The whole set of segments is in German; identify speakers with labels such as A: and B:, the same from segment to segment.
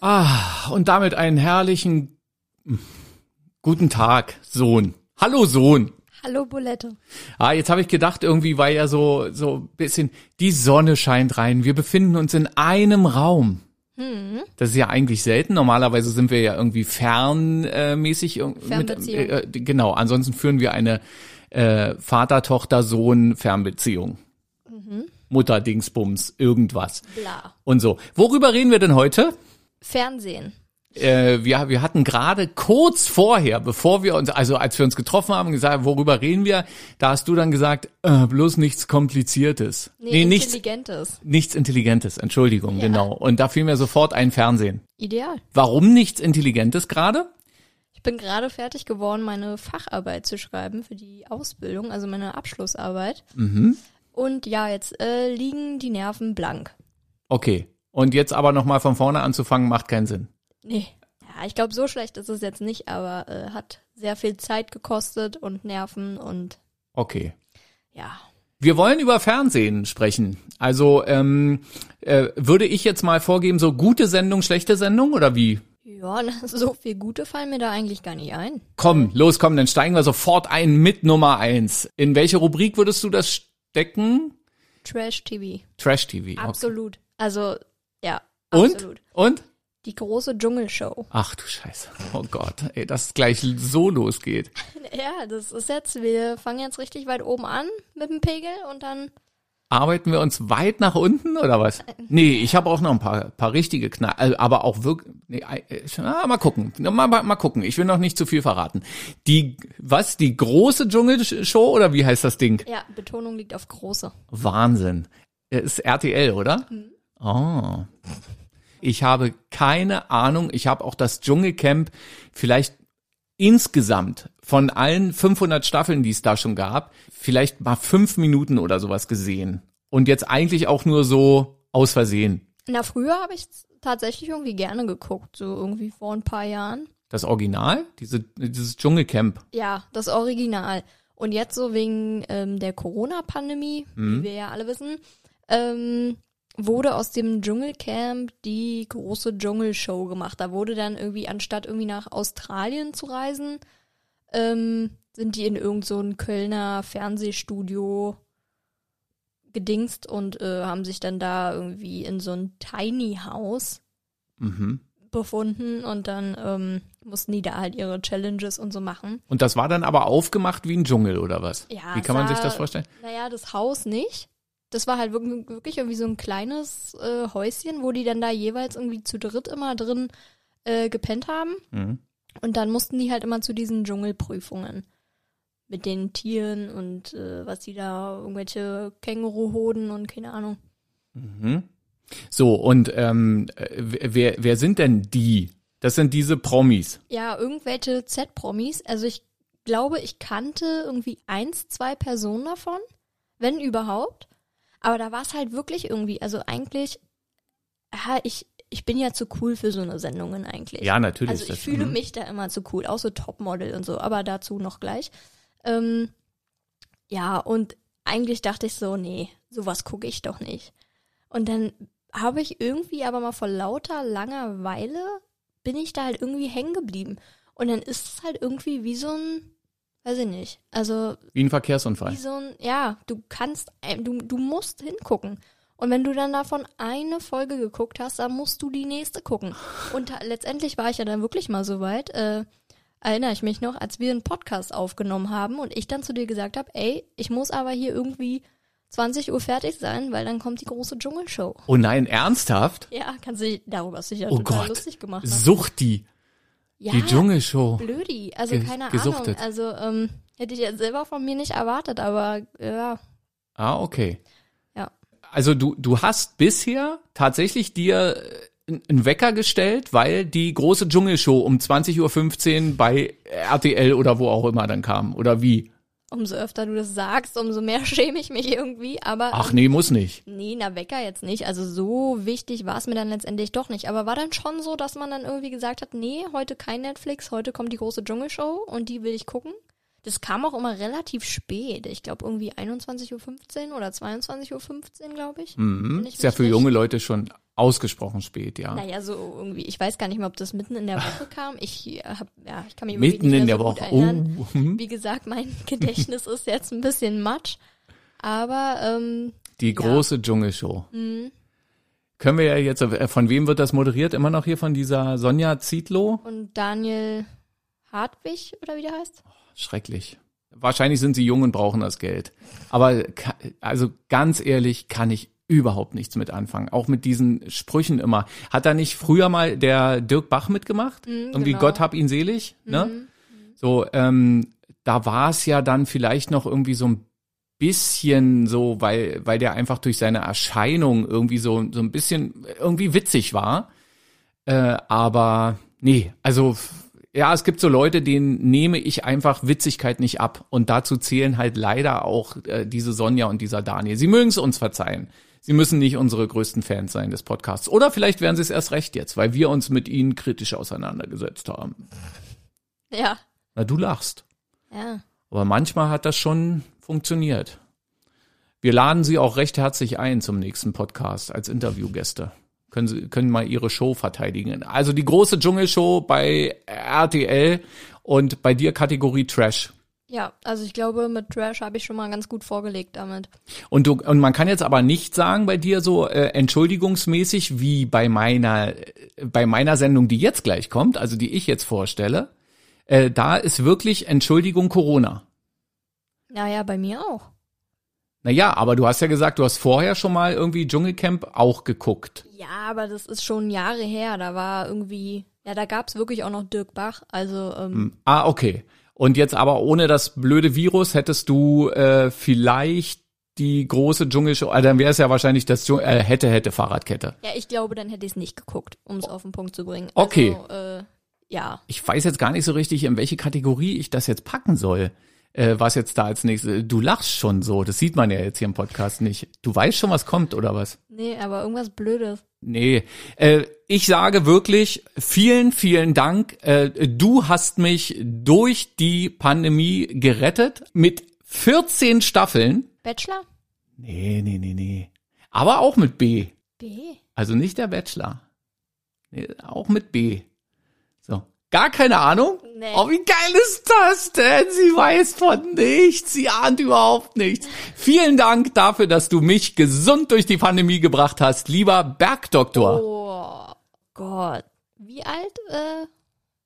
A: Ah, und damit einen herrlichen hm, guten Tag, Sohn. Hallo Sohn.
B: Hallo Bulette.
A: Ah, jetzt habe ich gedacht, irgendwie, weil ja so so ein bisschen die Sonne scheint rein. Wir befinden uns in einem Raum.
B: Hm.
A: Das ist ja eigentlich selten. Normalerweise sind wir ja irgendwie fernmäßig. Äh,
B: Fernbeziehung.
A: Mit, äh, genau, ansonsten führen wir eine äh, Vater-Tochter-Sohn-Fernbeziehung.
B: Mhm.
A: Mutter-Dingsbums, irgendwas.
B: Bla.
A: Und so. Worüber reden wir denn heute?
B: Fernsehen.
A: Äh, wir, wir hatten gerade kurz vorher, bevor wir uns, also als wir uns getroffen haben, gesagt, worüber reden wir, da hast du dann gesagt, äh, bloß nichts Kompliziertes.
B: Nee,
A: nichts,
B: Intelligentes.
A: nichts Intelligentes, Entschuldigung,
B: Ja.
A: genau. Und da fiel mir sofort ein Fernsehen.
B: Ideal.
A: Warum nichts Intelligentes gerade?
B: Ich bin gerade fertig geworden, meine Facharbeit zu schreiben für die Ausbildung, also meine Abschlussarbeit.
A: Mhm.
B: Und ja, jetzt äh, liegen die Nerven blank.
A: Okay. Und jetzt aber nochmal von vorne anzufangen, macht keinen Sinn.
B: Nee. Ja, ich glaube, so schlecht ist es jetzt nicht, aber äh, hat sehr viel Zeit gekostet und Nerven und
A: Okay.
B: ja.
A: Wir wollen über Fernsehen sprechen. Also ähm, äh, würde ich jetzt mal vorgeben, so gute Sendung, schlechte Sendung oder wie?
B: Ja, so viel Gute fallen mir da eigentlich gar nicht ein.
A: Komm, los, komm, dann steigen wir sofort ein mit Nummer eins. In welche Rubrik würdest du das stecken?
B: Trash TV.
A: Trash TV. Okay.
B: Absolut. Also,
A: Und? Und?
B: Die große Dschungelshow.
A: Ach du Scheiße. Oh Gott, ey, dass es gleich so losgeht.
B: Ja, das ist jetzt, wir fangen jetzt richtig weit oben an mit dem Pegel und dann,
A: Arbeiten wir uns weit nach unten oder was? Nee, ich habe auch noch ein paar, paar richtige Knall, äh, aber auch wirklich, nee, äh, ah, mal gucken, mal, mal, gucken. Ich will noch nicht zu viel verraten. Die, was, die große Dschungelshow oder wie heißt das Ding?
B: ja, Betonung liegt auf große.
A: Wahnsinn. Ist RTL, oder? Oh. Ich habe keine Ahnung. Ich habe auch das Dschungelcamp vielleicht insgesamt von allen 500 Staffeln, die es da schon gab, vielleicht mal fünf Minuten oder sowas gesehen. Und jetzt eigentlich auch nur so aus Versehen.
B: Na, früher habe ich tatsächlich irgendwie gerne geguckt, so irgendwie vor ein paar Jahren.
A: Das Original, diese, dieses Dschungelcamp.
B: Ja, das Original. Und jetzt so wegen ähm, der Corona-Pandemie, wie wir ja alle wissen, ähm, wurde aus dem Dschungelcamp die große Dschungelshow gemacht. Da wurde dann irgendwie, anstatt irgendwie nach Australien zu reisen, ähm, sind die in irgend so Kölner Fernsehstudio gedingst und äh, haben sich dann da irgendwie in so ein Tiny House
A: Mhm.
B: befunden und dann ähm, mussten die da halt ihre Challenges und so machen.
A: Und das war dann aber aufgemacht wie ein Dschungel oder was?
B: Ja,
A: wie kann man sich
B: sah-
A: das vorstellen?
B: Naja, das Haus nicht. Das war halt wirklich, wirklich irgendwie so ein kleines äh, Häuschen, wo die dann da jeweils irgendwie zu dritt immer drin äh, gepennt haben.
A: Mhm.
B: Und dann mussten die halt immer zu diesen Dschungelprüfungen. Mit den Tieren und äh, was die da, irgendwelche Känguruhoden und keine Ahnung.
A: Mhm. So, und ähm, äh, wer, wer sind denn die? Das sind diese Promis.
B: Ja, irgendwelche Z-Promis. Also ich glaube, ich kannte irgendwie eins, zwei Personen davon, wenn überhaupt. Aber da war es halt wirklich irgendwie, also eigentlich, ja, ich, ich bin ja zu cool für so eine Sendungen eigentlich.
A: Ja, natürlich.
B: Also ich
A: das-
B: fühle
A: mhm.
B: mich da immer zu cool, auch so Topmodel und so, aber dazu noch gleich. Ähm, ja, und eigentlich dachte ich so, nee, sowas gucke ich doch nicht. Und dann habe ich irgendwie aber mal vor lauter Langeweile bin ich da halt irgendwie hängen geblieben. Und dann ist es halt irgendwie wie so ein, weiß ich nicht, also
A: Wie ein Verkehrsunfall.
B: wie so ein, ja, du kannst, ein- du, du musst hingucken. Und wenn du dann davon eine Folge geguckt hast, dann musst du die nächste gucken. Und letztendlich war ich ja dann wirklich mal so weit, äh, erinnere ich mich noch, als wir einen Podcast aufgenommen haben und ich dann zu dir gesagt habe, ey, ich muss aber hier irgendwie 20 Uhr fertig sein, weil dann kommt die große Dschungelshow.
A: Oh nein, ernsthaft?
B: Ja, kannst du dich, darüber hast du dich ja
A: Oh
B: total
A: Gott.
B: lustig gemacht. ne?
A: Suchti,
B: Ja,
A: die Dschungelshow.
B: blödi. Also
A: Ge-
B: keine
A: gesuchtet.
B: Ahnung. Also ähm, hätte ich jetzt selber von mir nicht erwartet, aber ja,
A: Ah, okay.
B: Ja.
A: Also du, du hast bisher tatsächlich dir äh, einen Wecker gestellt, weil die große Dschungelshow um 20.15 Uhr bei RTL oder wo auch immer dann kam. Oder wie?
B: Umso öfter du das sagst, umso mehr schäme ich mich irgendwie. Aber
A: Ach nee, muss nicht.
B: nee, na Wecker jetzt nicht. Also so wichtig war es mir dann letztendlich doch nicht. Aber war dann schon so, dass man dann irgendwie gesagt hat, nee, heute kein Netflix, heute kommt die große Dschungelshow und die will ich gucken. Das kam auch immer relativ spät. Ich glaube irgendwie 21.15 Uhr oder 22.15 Uhr, glaube ich.
A: Mhm.
B: Ich
A: Ist ja für junge Leute schon Ausgesprochen spät, ja.
B: Naja, so irgendwie, ich weiß gar nicht mehr, ob das mitten in der Woche kam. Ich hab, ja, ich kann mich
A: Mitten
B: nicht
A: in der
B: so
A: Woche.
B: erinnern.
A: Oh.
B: Wie gesagt, mein Gedächtnis ist jetzt ein bisschen matsch. Aber ähm,
A: Die große Dschungelshow. Können wir ja jetzt, äh, von wem wird das moderiert? Immer noch hier von dieser Sonja Zietlow?
B: und Daniel Hartwig, oder wie der heißt?
A: Schrecklich. Wahrscheinlich sind sie jung und brauchen das Geld. Aber also ganz ehrlich kann ich überhaupt nichts mit anfangen. Auch mit diesen Sprüchen immer. Hat da nicht früher mal der Dirk Bach mitgemacht? Irgendwie
B: genau.
A: Gott hab ihn selig, ne? So, ähm, da war es ja dann vielleicht noch irgendwie so ein bisschen so, weil, weil der einfach durch seine Erscheinung irgendwie so, so ein bisschen irgendwie witzig war. Äh, aber nee, also ja, es gibt so Leute, denen nehme ich einfach Witzigkeit nicht ab. Und dazu zählen halt leider auch äh, diese Sonja und dieser Daniel. Sie mögen es uns verzeihen. Sie müssen nicht unsere größten Fans sein des Podcasts. Oder vielleicht werden sie es erst recht jetzt, weil wir uns mit ihnen kritisch auseinandergesetzt haben.
B: Ja.
A: Na, du lachst.
B: Ja.
A: Aber manchmal hat das schon funktioniert. Wir laden Sie auch recht herzlich ein zum nächsten Podcast als Interviewgäste. Können Sie können mal Ihre Show verteidigen. Also die große Dschungelshow bei RTL und bei dir Kategorie Trash.
B: Ja, also ich glaube, mit Trash habe ich schon mal ganz gut vorgelegt damit.
A: Und du und man kann jetzt aber nicht sagen bei dir so äh, entschuldigungsmäßig wie bei meiner äh, bei meiner Sendung, die jetzt gleich kommt, also die ich jetzt vorstelle. Äh, da ist wirklich Entschuldigung Corona.
B: Naja, bei mir auch.
A: Naja, aber du hast ja gesagt, du hast vorher schon mal irgendwie Dschungelcamp auch geguckt.
B: Ja, aber das ist schon Jahre her. Da war irgendwie, ja, da gab's wirklich auch noch Dirk Bach. Also, ähm,
A: Ah, okay. Und jetzt aber ohne das blöde Virus hättest du äh, vielleicht die große Dschungelshow, äh, dann wäre es ja wahrscheinlich das Dschung äh, hätte, hätte Fahrradkette.
B: ja, ich glaube, dann hätte ich es nicht geguckt, um es auf den Punkt zu bringen.
A: Okay.
B: Also, äh, ja.
A: Ich weiß jetzt gar nicht so richtig, in welche Kategorie ich das jetzt packen soll. Äh, was jetzt da als nächstes. Du lachst schon so, das sieht man ja jetzt hier im Podcast nicht. Du weißt schon, was kommt, oder was?
B: Nee, aber irgendwas Blödes.
A: Nee, äh, ich sage wirklich vielen, vielen Dank. Äh, du hast mich durch die Pandemie gerettet mit 14 Staffeln.
B: Bachelor?
A: Nee, nee, nee, nee. Aber auch mit B.
B: B.
A: Also nicht der Bachelor. Nee, auch mit B. So. Gar keine Ahnung?
B: Nee.
A: Oh, wie geil ist das denn? Sie weiß von nichts. Sie ahnt überhaupt nichts. Vielen Dank dafür, dass du mich gesund durch die Pandemie gebracht hast, lieber Bergdoktor.
B: Oh Gott. Wie alt? Äh,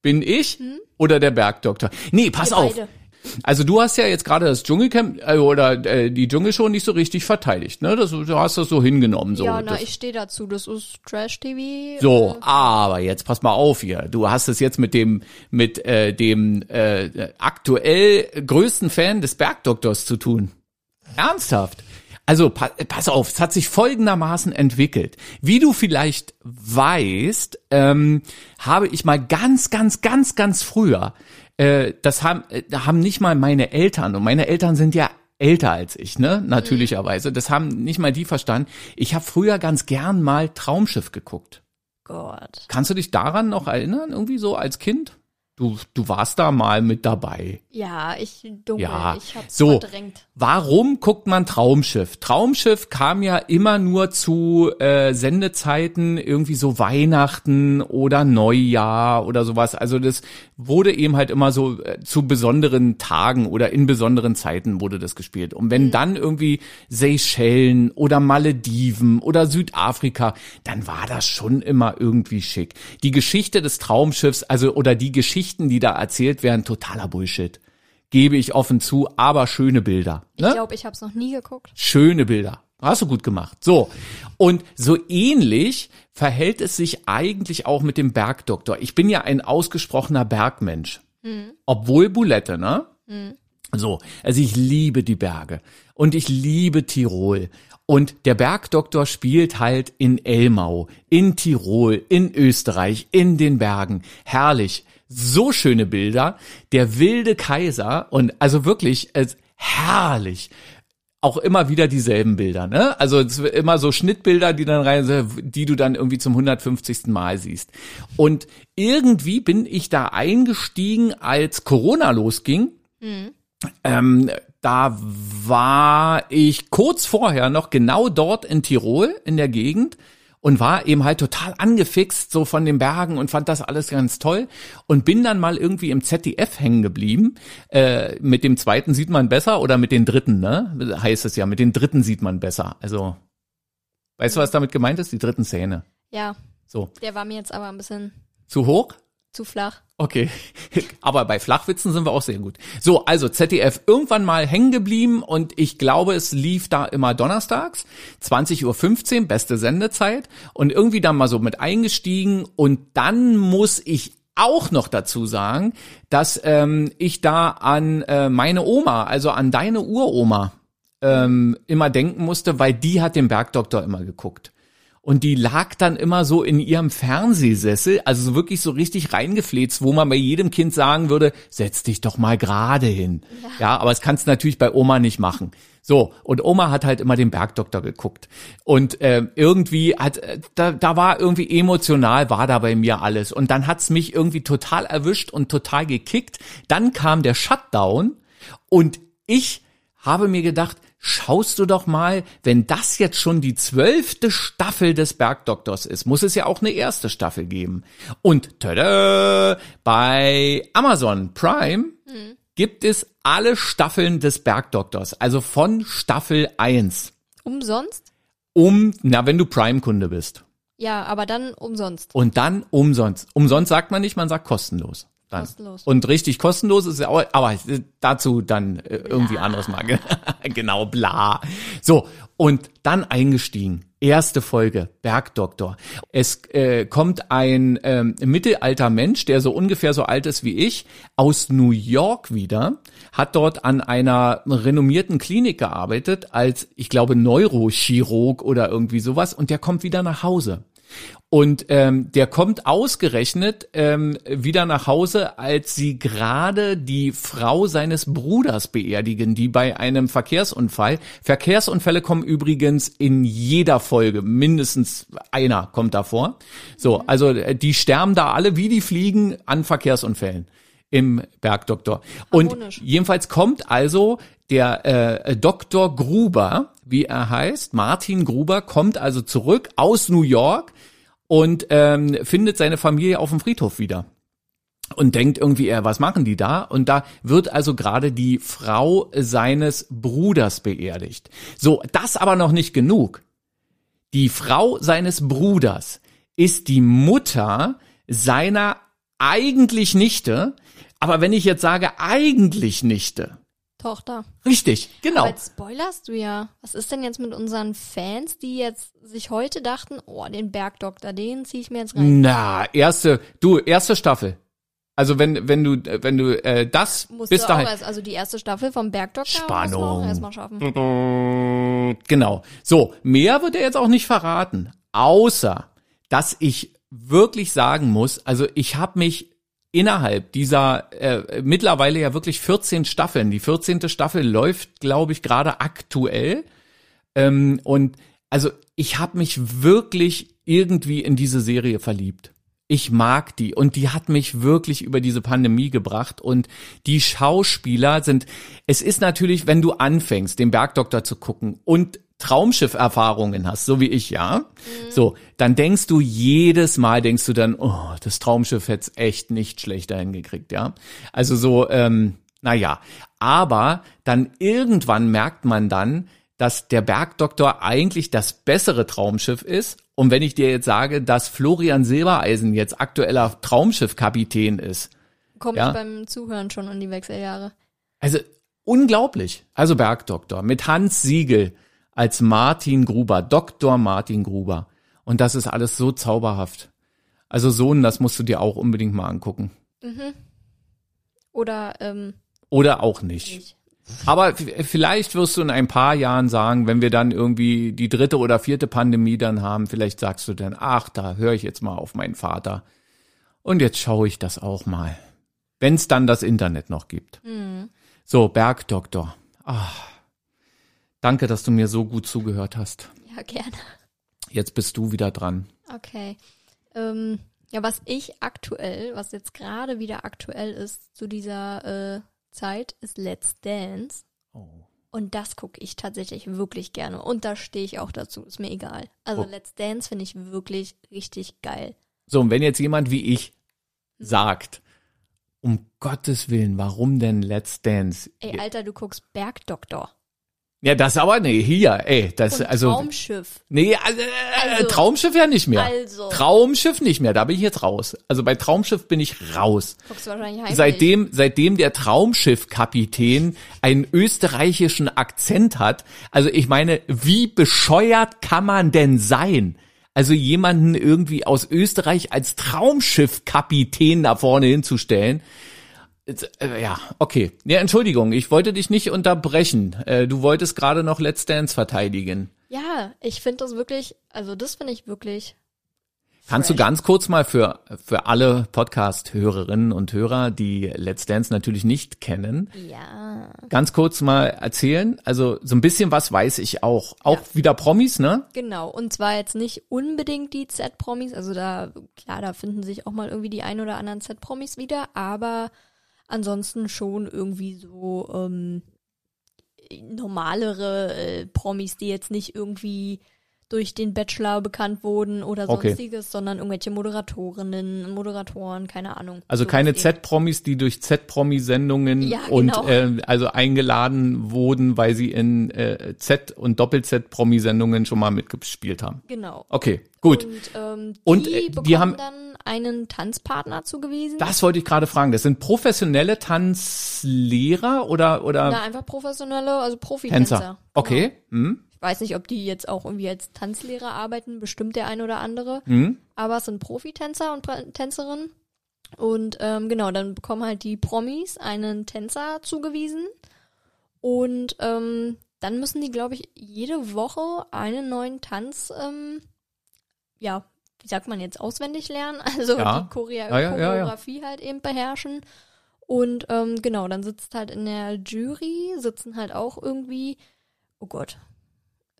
A: Bin ich oder der Bergdoktor? Nee, pass
B: Hm? wir
A: auf.
B: beide.
A: Also du hast ja jetzt gerade das Dschungelcamp äh, oder äh, die Dschungelshow nicht so richtig verteidigt, ne? Das, du hast das so hingenommen. So.
B: ja, na,
A: das,
B: ich stehe dazu. Das ist Trash-TV.
A: so,
B: Äh,
A: aber jetzt pass mal auf hier. Du hast es jetzt mit dem mit äh, dem äh, aktuell größten Fan des Bergdoktors zu tun. Ernsthaft? Also pa pass auf, es hat sich folgendermaßen entwickelt. Wie du vielleicht weißt, ähm, habe ich mal ganz, ganz, ganz, ganz früher, äh, das haben, äh, haben nicht mal meine Eltern, und meine Eltern sind ja älter als ich, ne? Natürlicherweise. Das haben nicht mal die verstanden. Ich habe früher ganz gern mal Traumschiff geguckt.
B: Gott.
A: Kannst du dich daran noch erinnern, irgendwie so als Kind? Du, du warst da mal mit dabei.
B: Ja, ich dunkel.
A: Ja,
B: ich hab's
A: so.
B: verdrängt.
A: Warum guckt man Traumschiff? Traumschiff kam ja immer nur zu äh, Sendezeiten, irgendwie so Weihnachten oder Neujahr oder sowas. Also das wurde eben halt immer so äh, zu besonderen Tagen oder in besonderen Zeiten wurde das gespielt. Und wenn dann irgendwie Seychellen oder Malediven oder Südafrika, dann war das schon immer irgendwie schick. Die Geschichte des Traumschiffs, also oder die Geschichten, die da erzählt werden, totaler Bullshit gebe ich offen zu, aber schöne Bilder.
B: Ich
A: Ne?
B: glaube, ich hab's noch nie geguckt.
A: Schöne Bilder. Hast du gut gemacht. So. Und so ähnlich verhält es sich eigentlich auch mit dem Bergdoktor. Ich bin ja ein ausgesprochener Bergmensch. Obwohl Boulette, ne? So. Also ich liebe die Berge. Und ich liebe Tirol. Und der Bergdoktor spielt halt in Elmau, in Tirol, in Österreich, in den Bergen. Herrlich. So schöne Bilder. Der wilde Kaiser und also wirklich äh, herrlich auch immer wieder dieselben Bilder, ne? Also immer so Schnittbilder, die dann rein, die du dann irgendwie zum 150. Mal siehst. Und irgendwie bin ich da eingestiegen, als Corona losging. Ähm, da war ich kurz vorher noch genau dort in Tirol in der Gegend und war eben halt total angefixt so von den Bergen und fand das alles ganz toll und bin dann mal irgendwie im ZDF hängen geblieben. Äh, mit dem zweiten sieht man besser oder mit den dritten, ne? Heißt es ja, mit den dritten sieht man besser. Also, weißt du, was damit gemeint ist? Die dritten Szene.
B: Ja.
A: So.
B: Der war mir jetzt aber ein bisschen
A: Zu hoch?
B: Zu flach.
A: Okay, aber bei Flachwitzen sind wir auch sehr gut. So, also ZDF irgendwann mal hängen geblieben und ich glaube, es lief da immer donnerstags, 20.15 Uhr, beste Sendezeit und irgendwie dann mal so mit eingestiegen und dann muss ich auch noch dazu sagen, dass ähm, ich da an äh, meine Oma, also an deine Uroma, ähm, immer denken musste, weil die hat den Bergdoktor immer geguckt und die lag dann immer so in ihrem Fernsehsessel, also so wirklich so richtig reingefläzt, wo man bei jedem Kind sagen würde, setz dich doch mal gerade hin. Ja, ja aber das kannst du natürlich bei Oma nicht machen. So, und Oma hat halt immer den Bergdoktor geguckt. Und äh, irgendwie hat, äh, da, da war irgendwie emotional, war da bei mir alles. Und dann hat's mich irgendwie total erwischt und total gekickt. Dann kam der Shutdown und ich habe mir gedacht, schaust du doch mal, wenn das jetzt schon die zwölfte Staffel des Bergdoktors ist, muss es ja auch eine erste Staffel geben. Und tada, bei Amazon Prime hm. gibt es alle Staffeln des Bergdoktors, also von Staffel 1.
B: Umsonst?
A: Um, na, wenn du Prime-Kunde bist.
B: Ja, aber dann umsonst.
A: Und dann umsonst. Umsonst sagt man nicht, man sagt kostenlos. Dann.
B: Kostenlos.
A: Und richtig kostenlos ist ja auch, aber dazu dann äh, irgendwie anderes Mal. genau, bla. So, und dann eingestiegen. Erste Folge, Bergdoktor. Es äh, kommt ein ähm, mittelalter Mensch, der so ungefähr so alt ist wie ich, aus New York wieder, hat dort an einer renommierten Klinik gearbeitet als, ich glaube, Neurochirurg oder irgendwie sowas und der kommt wieder nach Hause. Und ähm, der kommt ausgerechnet ähm, wieder nach Hause, als sie gerade die Frau seines Bruders beerdigen, die bei einem Verkehrsunfall. Verkehrsunfälle kommen übrigens in jeder Folge, mindestens einer kommt davor. So, also äh, die sterben da alle wie die Fliegen an Verkehrsunfällen im Bergdoktor. Und jedenfalls kommt also der äh, Dr. Gruber, wie er heißt, Martin Gruber, kommt also zurück aus New York und ähm, findet seine Familie auf dem Friedhof wieder und denkt irgendwie, äh, was machen die da? Und da wird also gerade die Frau seines Bruders beerdigt. So, das aber noch nicht genug. Die Frau seines Bruders ist die Mutter seiner eigentlich Nichte. Aber wenn ich jetzt sage eigentlich Nichte,
B: Tochter.
A: Richtig, genau. Aber
B: jetzt spoilerst du ja. Was ist denn jetzt mit unseren Fans, die jetzt sich heute dachten, oh, den Bergdoktor, den zieh ich mir jetzt rein.
A: Na, erste, du, erste Staffel. Also wenn wenn du wenn du äh, das
B: Musst
A: bis
B: du
A: dahin
B: auch erst, also die erste Staffel vom Bergdoktor
A: Spannung
B: erstmal schaffen.
A: Genau. So, mehr wird er jetzt auch nicht verraten, außer dass ich wirklich sagen muss, also ich habe mich innerhalb dieser äh, mittlerweile ja wirklich 14 Staffeln. Die 14. Staffel läuft, glaube ich, gerade aktuell. Ähm, und also ich habe mich wirklich irgendwie in diese Serie verliebt. Ich mag die und die hat mich wirklich über diese Pandemie gebracht und die Schauspieler sind, es ist natürlich, wenn du anfängst, den Bergdoktor zu gucken und Traumschiff-Erfahrungen hast, so wie ich, ja, mhm. so, dann denkst du jedes Mal, denkst du dann, oh, das Traumschiff hätte echt nicht schlechter hingekriegt, ja. Also so, ähm, naja, aber dann irgendwann merkt man dann, dass der Bergdoktor eigentlich das bessere Traumschiff ist. Und wenn ich dir jetzt sage, dass Florian Silbereisen jetzt aktueller Traumschiffkapitän ist.
B: Kommt ja? beim Zuhören schon in die Wechseljahre.
A: Also unglaublich. Also Bergdoktor mit Hans Siegel als Martin Gruber, Dr. Martin Gruber. Und das ist alles so zauberhaft. Also Sohn, das musst du dir auch unbedingt mal angucken.
B: Mhm. Oder ähm,
A: oder auch nicht. nicht. Aber vielleicht wirst du in ein paar Jahren sagen, wenn wir dann irgendwie die dritte oder vierte Pandemie dann haben, vielleicht sagst du dann, ach, da höre ich jetzt mal auf meinen Vater. Und jetzt schaue ich das auch mal. Wenn es dann das Internet noch gibt. Mhm. So, Bergdoktor. Ach. Danke, dass du mir so gut zugehört hast.
B: Ja, gerne.
A: Jetzt bist du wieder dran.
B: Okay. Ähm, ja, was ich aktuell, was jetzt gerade wieder aktuell ist zu dieser äh, Zeit, ist Let's Dance. Oh. Und das gucke ich tatsächlich wirklich gerne. Und da stehe ich auch dazu, ist mir egal. Also
A: Oh.
B: Let's Dance finde ich wirklich richtig geil.
A: So, und wenn jetzt jemand wie ich sagt, um Gottes Willen, warum denn Let's Dance?
B: Ey, Alter, du guckst Bergdoktor.
A: Ja, das aber, nee, hier, ey, das,
B: Und
A: also,
B: Traumschiff.
A: nee, also,
B: Also-
A: Traumschiff ja nicht mehr.
B: Also.
A: Traumschiff nicht mehr, da bin ich jetzt raus. Also bei Traumschiff bin ich raus.
B: Guckst wahrscheinlich heimlich.
A: Seitdem, seitdem der Traumschiffkapitän einen österreichischen Akzent hat, also ich meine, wie bescheuert kann man denn sein? Also jemanden irgendwie aus Österreich als Traumschiffkapitän da vorne hinzustellen. Äh, Ja, okay. Ja, Entschuldigung, ich wollte dich nicht unterbrechen. Äh, Du wolltest gerade noch Let's Dance verteidigen.
B: Ja, ich finde das wirklich, also das finde ich wirklich.
A: Kannst du
B: fresh.
A: ganz kurz mal für, für alle Podcast-Hörerinnen und Hörer, die Let's Dance natürlich nicht kennen,
B: Ja.
A: ganz kurz mal erzählen? Also so ein bisschen was weiß ich auch. Auch
B: Ja.
A: wieder Promis, ne?
B: Genau, und zwar jetzt nicht unbedingt die Z-Promis, also da, klar, da finden sich auch mal irgendwie die ein oder anderen Z-Promis wieder, aber ansonsten schon irgendwie so ähm, normalere äh, Promis, die jetzt nicht irgendwie durch den Bachelor bekannt wurden oder
A: Okay.
B: sonstiges, sondern irgendwelche Moderatorinnen, Moderatoren, keine Ahnung.
A: Also keine. Z-Promis, die durch Z-Promi-Sendungen
B: Ja,
A: und
B: genau.
A: äh, also eingeladen wurden, weil sie in äh, Z- und Doppel-Z-Promi-Sendungen schon mal mitgespielt haben.
B: Genau.
A: Okay, gut.
B: Und, ähm, die
A: Und, äh, die
B: bekommen
A: haben-
B: dann einen Tanzpartner zugewiesen.
A: Das wollte ich gerade fragen. Das sind professionelle Tanzlehrer oder oder
B: Na, einfach professionelle, also Profitänzer.
A: Tänzer? Okay. Hm?
B: Ich weiß nicht, ob die jetzt auch irgendwie als Tanzlehrer arbeiten, bestimmt der ein oder andere.
A: Hm?
B: Aber es sind Profitänzer und Tänzerinnen. Und ähm, genau, dann bekommen halt die Promis einen Tänzer zugewiesen. Und ähm, dann müssen die, glaube ich, jede Woche einen neuen Tanz, ähm, ja, wie sagt man jetzt, auswendig lernen. Also
A: Ja.
B: die Choreo
A: Ja.
B: Choreografie halt eben beherrschen. Und ähm, genau, dann sitzt halt in der Jury, sitzen halt auch irgendwie, oh Gott,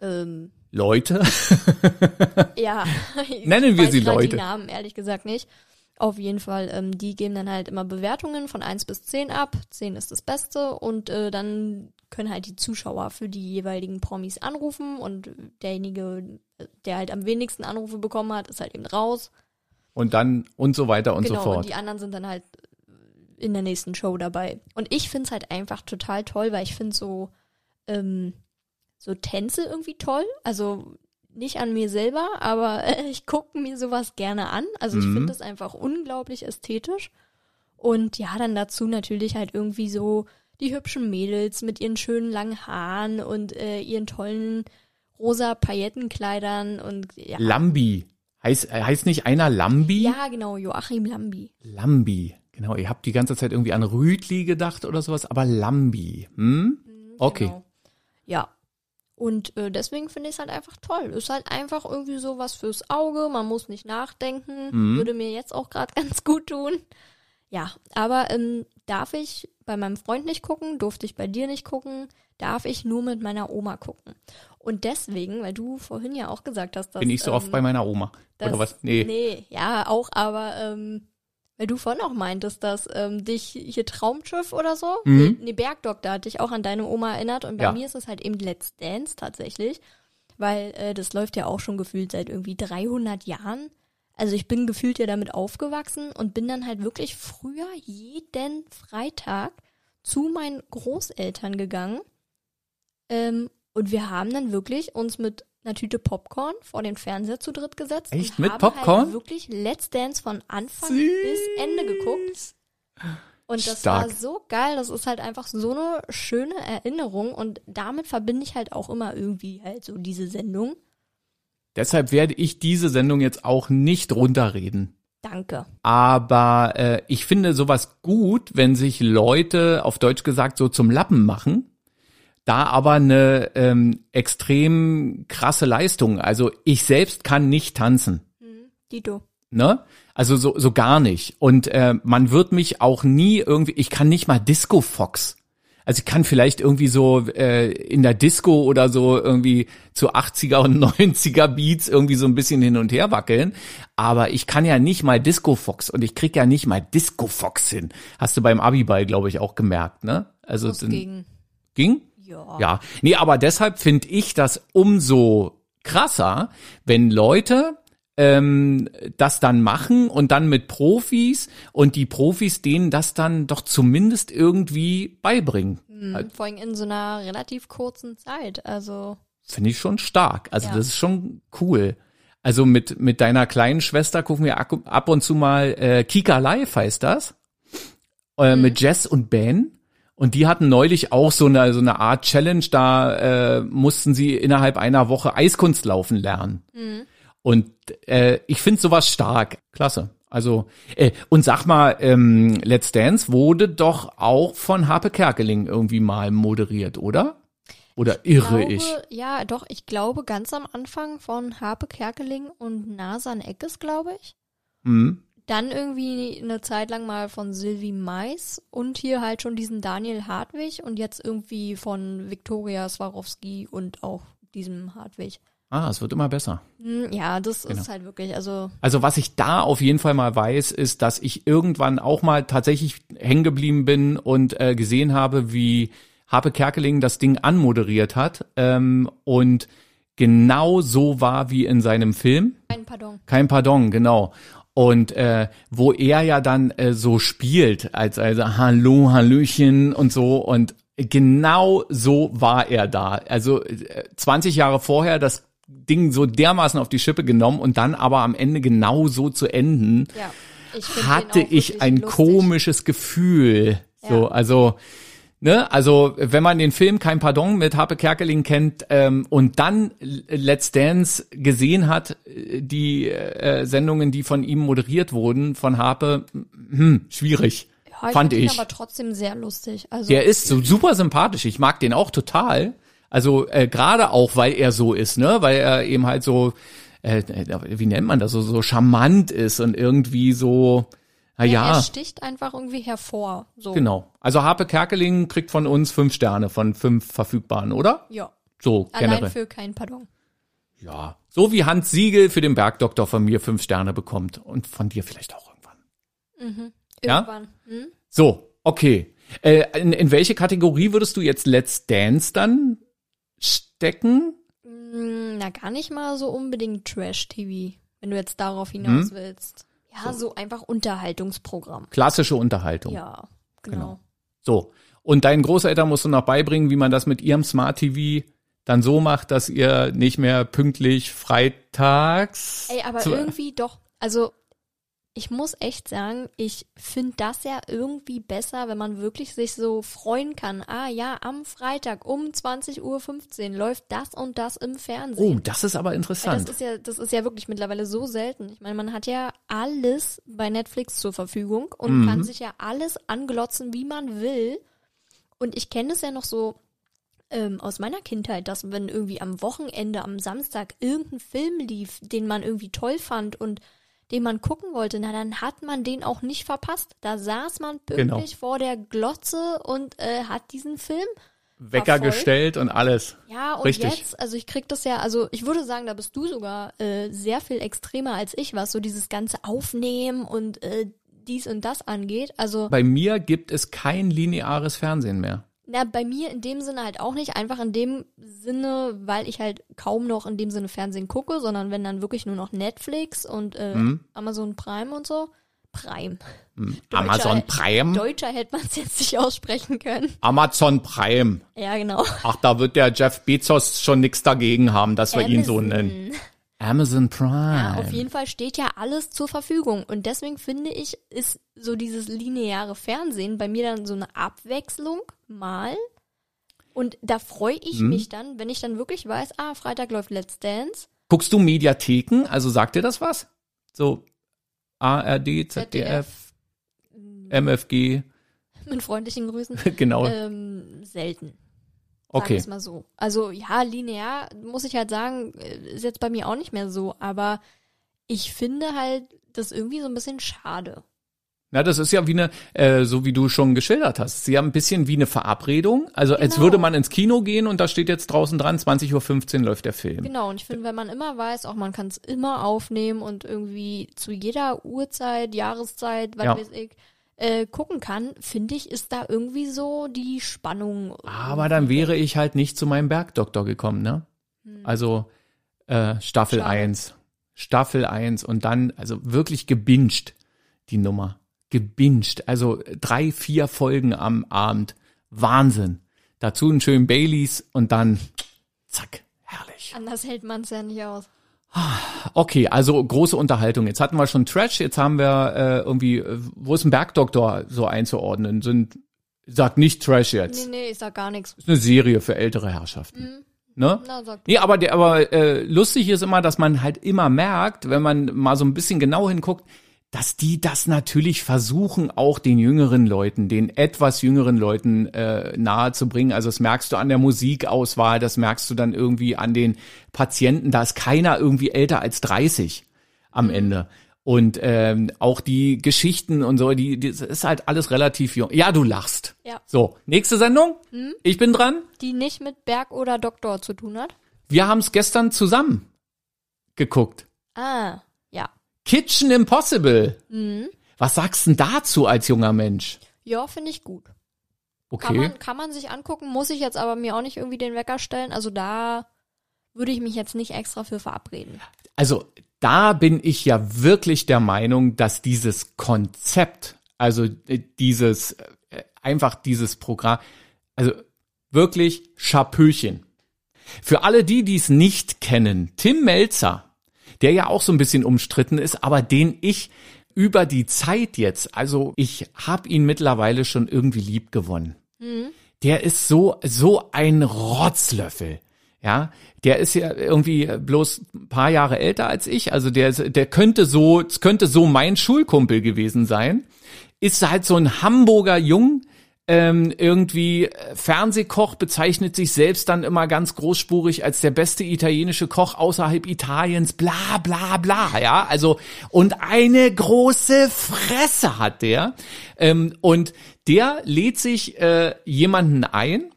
B: ähm,
A: Leute.
B: ja.
A: Nennen wir sie Leute.
B: Die Namen, ehrlich gesagt nicht. Auf jeden Fall, ähm, die geben dann halt immer Bewertungen von 1 bis 10 ab. 10 ist das Beste und äh, dann können halt die Zuschauer für die jeweiligen Promis anrufen und derjenige, der halt am wenigsten Anrufe bekommen hat, ist halt eben raus.
A: Und dann und so weiter und
B: genau,
A: so fort.
B: und die anderen sind dann halt in der nächsten Show dabei. Und ich find's halt einfach total toll, weil ich finde so, ähm, so Tänze irgendwie toll. Also nicht an mir selber, aber äh, ich gucke mir sowas gerne an. Also ich
A: Mhm.
B: finde das einfach unglaublich ästhetisch. Und ja, dann dazu natürlich halt irgendwie so die hübschen Mädels mit ihren schönen langen Haaren und äh, ihren tollen rosa Paillettenkleidern und ja.
A: Lambi. Heißt, äh, heißt nicht einer Lambi?
B: Ja, genau, Joachim Lambi.
A: Lambi. Genau, ihr habt die ganze Zeit irgendwie an Rütli gedacht oder sowas, aber Lambi. Hm? Okay.
B: Genau. Ja. Und äh, deswegen finde ich es halt einfach toll. Ist halt einfach irgendwie so was fürs Auge. Man muss nicht nachdenken.
A: Mhm.
B: Würde mir jetzt auch gerade ganz gut tun. Ja, aber ähm, darf ich bei meinem Freund nicht gucken? Durfte ich bei dir nicht gucken? Darf ich nur mit meiner Oma gucken? Und deswegen, weil du vorhin ja auch gesagt hast, dass
A: Bin ich so oft
B: ähm,
A: bei meiner Oma.
B: dass,
A: Oder was? Nee.
B: Nee, ja, auch, aber ähm, weil du vorhin auch meintest, dass ähm, dich hier Traumschiff oder so,
A: Mhm.
B: nee, nee, Bergdoktor hat dich auch an deine Oma erinnert und bei
A: Ja.
B: mir ist es halt eben Let's Dance tatsächlich, weil äh, das läuft ja auch schon gefühlt seit irgendwie 300 Jahren. Also ich bin gefühlt ja damit aufgewachsen und bin dann halt wirklich früher jeden Freitag zu meinen Großeltern gegangen ähm, und wir haben dann wirklich uns mit einer Tüte Popcorn vor den Fernseher zu dritt gesetzt.
A: Echt? Mit Popcorn?
B: Halt wirklich Let's Dance von Anfang bis Ende geguckt. Und das
A: Stark.
B: war so geil. Das ist halt einfach so eine schöne Erinnerung. Und damit verbinde ich halt auch immer irgendwie halt so diese Sendung.
A: Deshalb werde ich diese Sendung jetzt auch nicht runterreden.
B: Danke.
A: Aber äh, ich finde sowas gut, wenn sich Leute, auf Deutsch gesagt, so zum Lappen machen. Da aber eine ähm, extrem krasse Leistung. Also ich selbst kann nicht tanzen.
B: Dito.
A: Ne? Also so, so gar nicht. Und äh, man wird mich auch nie irgendwie, ich kann nicht mal Disco Fox. Also ich kann vielleicht irgendwie so äh, in der Disco oder so irgendwie zu 80er und 90er Beats irgendwie so ein bisschen hin und her wackeln. Aber ich kann ja nicht mal Disco Fox und ich krieg ja nicht mal Disco Fox hin. Hast du beim Abiball, glaube ich, auch gemerkt, ne? Also dann-
B: gegen.
A: ging?
B: Ja.
A: Ja, nee, aber deshalb finde ich das umso krasser, wenn Leute ähm, das dann machen und dann mit Profis und die Profis denen das dann doch zumindest irgendwie beibringen.
B: Mhm, vor allem in so einer relativ kurzen Zeit. Also.
A: Finde ich schon stark. Also
B: Ja.
A: das ist schon cool. Also mit, mit deiner kleinen Schwester gucken wir ab und zu mal äh, Kika Live heißt das. Äh, Mit Jess und Ben. Und die hatten neulich auch so eine, so eine Art Challenge, da äh, mussten sie innerhalb einer Woche Eiskunst laufen lernen. Und äh, ich finde sowas stark. Klasse. Also, äh, und sag mal, ähm, Let's Dance wurde doch auch von Harpe Kerkeling irgendwie mal moderiert, oder? Oder irre
B: glaube,
A: ich?
B: Ja, doch, ich glaube ganz am Anfang von Harpe Kerkeling und Nasan Eckes, glaube ich.
A: Hm?
B: Dann irgendwie eine Zeit lang mal von Sylvie Mais und hier halt schon diesen Daniel Hartwig und jetzt irgendwie von Viktoria Swarovski und auch diesem Hartwig.
A: Ah, es wird immer besser.
B: Hm, Ja, das
A: Genau.
B: ist halt wirklich, also
A: Also was ich da auf jeden Fall mal weiß, ist, dass ich irgendwann auch mal tatsächlich hängen geblieben bin und äh, gesehen habe, wie Harpe Kerkeling das Ding anmoderiert hat ähm, und genau so war wie in seinem Film.
B: kein Pardon.
A: Kein Pardon, genau. Und äh, wo er ja dann äh, so spielt, als also Hallo, Hallöchen und so und genau so war er da. Also äh, 20 Jahre vorher das Ding so dermaßen auf die Schippe genommen und dann aber am Ende genau so zu enden,
B: Ja. Ich
A: hatte ich ein
B: lustig.
A: komisches Gefühl. So,
B: Ja.
A: also Ne, also wenn man den Film Kein Pardon mit Harpe Kerkeling kennt ähm, und dann Let's Dance gesehen hat, äh, die äh, Sendungen, die von ihm moderiert wurden, von Harpe, hm, schwierig,
B: Ja, ich
A: fand ich.
B: aber trotzdem sehr lustig. Also
A: Der ist so super sympathisch. Ich mag den auch total. Also äh, gerade auch, weil er so ist, ne, weil er eben halt so, äh, wie nennt man das, so so charmant ist und irgendwie so, na
B: ja,
A: ja,
B: er sticht einfach irgendwie hervor. So.
A: genau. Also Harpe Kerkeling kriegt von uns fünf Sterne von fünf verfügbaren, oder?
B: Ja.
A: So
B: Allein
A: generell.
B: für kein Pardon.
A: Ja, so wie Hans Siegel für den Bergdoktor von mir fünf Sterne bekommt und von dir vielleicht auch irgendwann. Ja?
B: Irgendwann. Hm?
A: So, okay. Äh, in, in welche Kategorie würdest du jetzt Let's Dance dann stecken?
B: Mm, Na, gar nicht mal so unbedingt Trash-TV, wenn du jetzt darauf hinaus
A: Hm?
B: willst. Ja, so. einfach Unterhaltungsprogramm.
A: Klassische Unterhaltung.
B: Ja, genau.
A: Genau. So. Und deinen Großeltern musst du noch beibringen, wie man das mit ihrem Smart TV dann so macht, dass ihr nicht mehr pünktlich freitags.
B: Ey, aber irgendwie doch, also ich muss echt sagen, ich finde das ja irgendwie besser, wenn man wirklich sich so freuen kann. Ah ja, am Freitag um 20.15 Uhr läuft das und das im
A: Oh,
B: Fernsehen.
A: das ist aber interessant.
B: das ist ja, das ist ja wirklich mittlerweile so selten. Ich meine, man hat ja alles bei Netflix zur Verfügung und
A: Mhm.
B: kann sich ja alles anglotzen, wie man will. Und ich kenne es ja noch so ähm, aus meiner Kindheit, dass wenn irgendwie am Wochenende, am Samstag irgendein Film lief, den man irgendwie toll fand und den man gucken wollte, na dann hat man den auch nicht verpasst. Da saß man
A: Genau.
B: pünktlich vor der Glotze und äh, hat diesen Film
A: Wecker
B: voll.
A: gestellt und alles.
B: ja, und
A: Richtig.
B: jetzt, also ich krieg das ja, also ich würde sagen, da bist du sogar äh, sehr viel extremer als ich, was so dieses ganze Aufnehmen und äh, dies und das angeht. Also,
A: Bei mir gibt es kein lineares Fernsehen mehr.
B: Na, bei mir in dem Sinne halt auch nicht, einfach in dem Sinne, weil ich halt kaum noch in dem Sinne Fernsehen gucke, sondern wenn dann wirklich nur noch Netflix und äh,
A: Mhm.
B: Amazon Prime und so. Prime.
A: Amazon Prime.
B: Deutscher hätte man es jetzt nicht aussprechen können.
A: Amazon Prime.
B: Ja, genau.
A: Ach, da wird der Jeff Bezos schon nichts dagegen haben, dass wir ihn so
B: Amazon.
A: nennen. Amazon Prime.
B: Ja, auf jeden Fall steht ja alles zur Verfügung. Und deswegen finde ich, ist so dieses lineare Fernsehen bei mir dann so eine Abwechslung mal. Und da freue ich
A: Mhm.
B: mich dann, wenn ich dann wirklich weiß, ah, Freitag läuft Let's Dance.
A: Guckst du Mediatheken? Also sagt dir das was? So ARD, ZDF, MFG,
B: Mit freundlichen Grüßen.
A: genau.
B: ähm, selten. Sagen
A: okay.
B: wir's mal so. Also ja, linear muss ich halt sagen, äh, ist jetzt bei mir auch nicht mehr so, aber ich finde halt das irgendwie so ein bisschen schade.
A: Na, das ist ja wie eine, äh, so wie du schon geschildert hast. Sie haben ein bisschen wie eine Verabredung. Also als
B: Genau.
A: würde man ins Kino gehen und da steht jetzt draußen dran, 20.15 Uhr läuft der Film.
B: Genau, und ich finde, wenn man immer weiß, auch man kann es immer aufnehmen und irgendwie zu jeder Uhrzeit, Jahreszeit, was
A: Ja.
B: weiß ich, äh, gucken kann, finde ich, ist da irgendwie so die Spannung.
A: Aber dann wäre ich halt nicht zu meinem Bergdoktor gekommen, ne? Also äh, Staffel
B: Schade.
A: 1. Staffel 1 und dann, also wirklich gebinged, die Nummer. Gebinged. Also drei, vier Folgen am Abend. Wahnsinn. Dazu einen schönen Baileys und dann zack, herrlich.
B: Anders hält man es ja nicht aus.
A: Okay, also große Unterhaltung. Jetzt hatten wir schon Trash, jetzt haben wir äh, irgendwie, äh, wo ist ein Bergdoktor so einzuordnen? Sind, sag nicht Trash jetzt.
B: Nee, nee, ich sag gar nichts.
A: Ist eine Serie für ältere Herrschaften. Ne?
B: Na,
A: Nee, aber der, aber äh, lustig ist immer, dass man halt immer merkt, wenn man mal so ein bisschen genau hinguckt, dass die das natürlich versuchen, auch den jüngeren Leuten, den etwas jüngeren Leuten äh, nahe zu bringen. Also das merkst du an der Musikauswahl, das merkst du dann irgendwie an den Patienten. Da ist keiner irgendwie älter als 30 am Ende. Und ähm, auch die Geschichten und so, die, die das ist halt alles relativ jung. Ja, du lachst.
B: Ja.
A: So, nächste Sendung. Ich bin dran.
B: Die nicht mit Berg oder Doktor zu tun hat?
A: Wir haben es gestern zusammen geguckt.
B: Ah.
A: Kitchen Impossible. Was sagst denn dazu als junger Mensch?
B: Ja, finde ich gut. Kann,
A: Okay.
B: man, kann man sich angucken, muss ich jetzt aber mir auch nicht irgendwie den Wecker stellen. Also da würde ich mich jetzt nicht extra für verabreden.
A: Also da bin ich ja wirklich der Meinung, dass dieses Konzept, also äh, dieses, äh, einfach dieses Programm, also wirklich Schapöchen. Für alle die, die es nicht kennen, Tim Melzer, der ja auch so ein bisschen umstritten ist, aber den ich über die Zeit jetzt, also ich habe ihn mittlerweile schon irgendwie lieb gewonnen. Der ist so so ein Rotzlöffel. Ja, der ist ja irgendwie bloß ein paar Jahre älter als ich, also der der könnte so könnte so mein Schulkumpel gewesen sein. Ist halt so ein Hamburger Jung, ähm, irgendwie äh, Fernsehkoch bezeichnet sich selbst dann immer ganz großspurig als der beste italienische Koch außerhalb Italiens, bla bla bla, ja, also und eine große Fresse hat der. Ähm, und der lädt sich äh, jemanden ein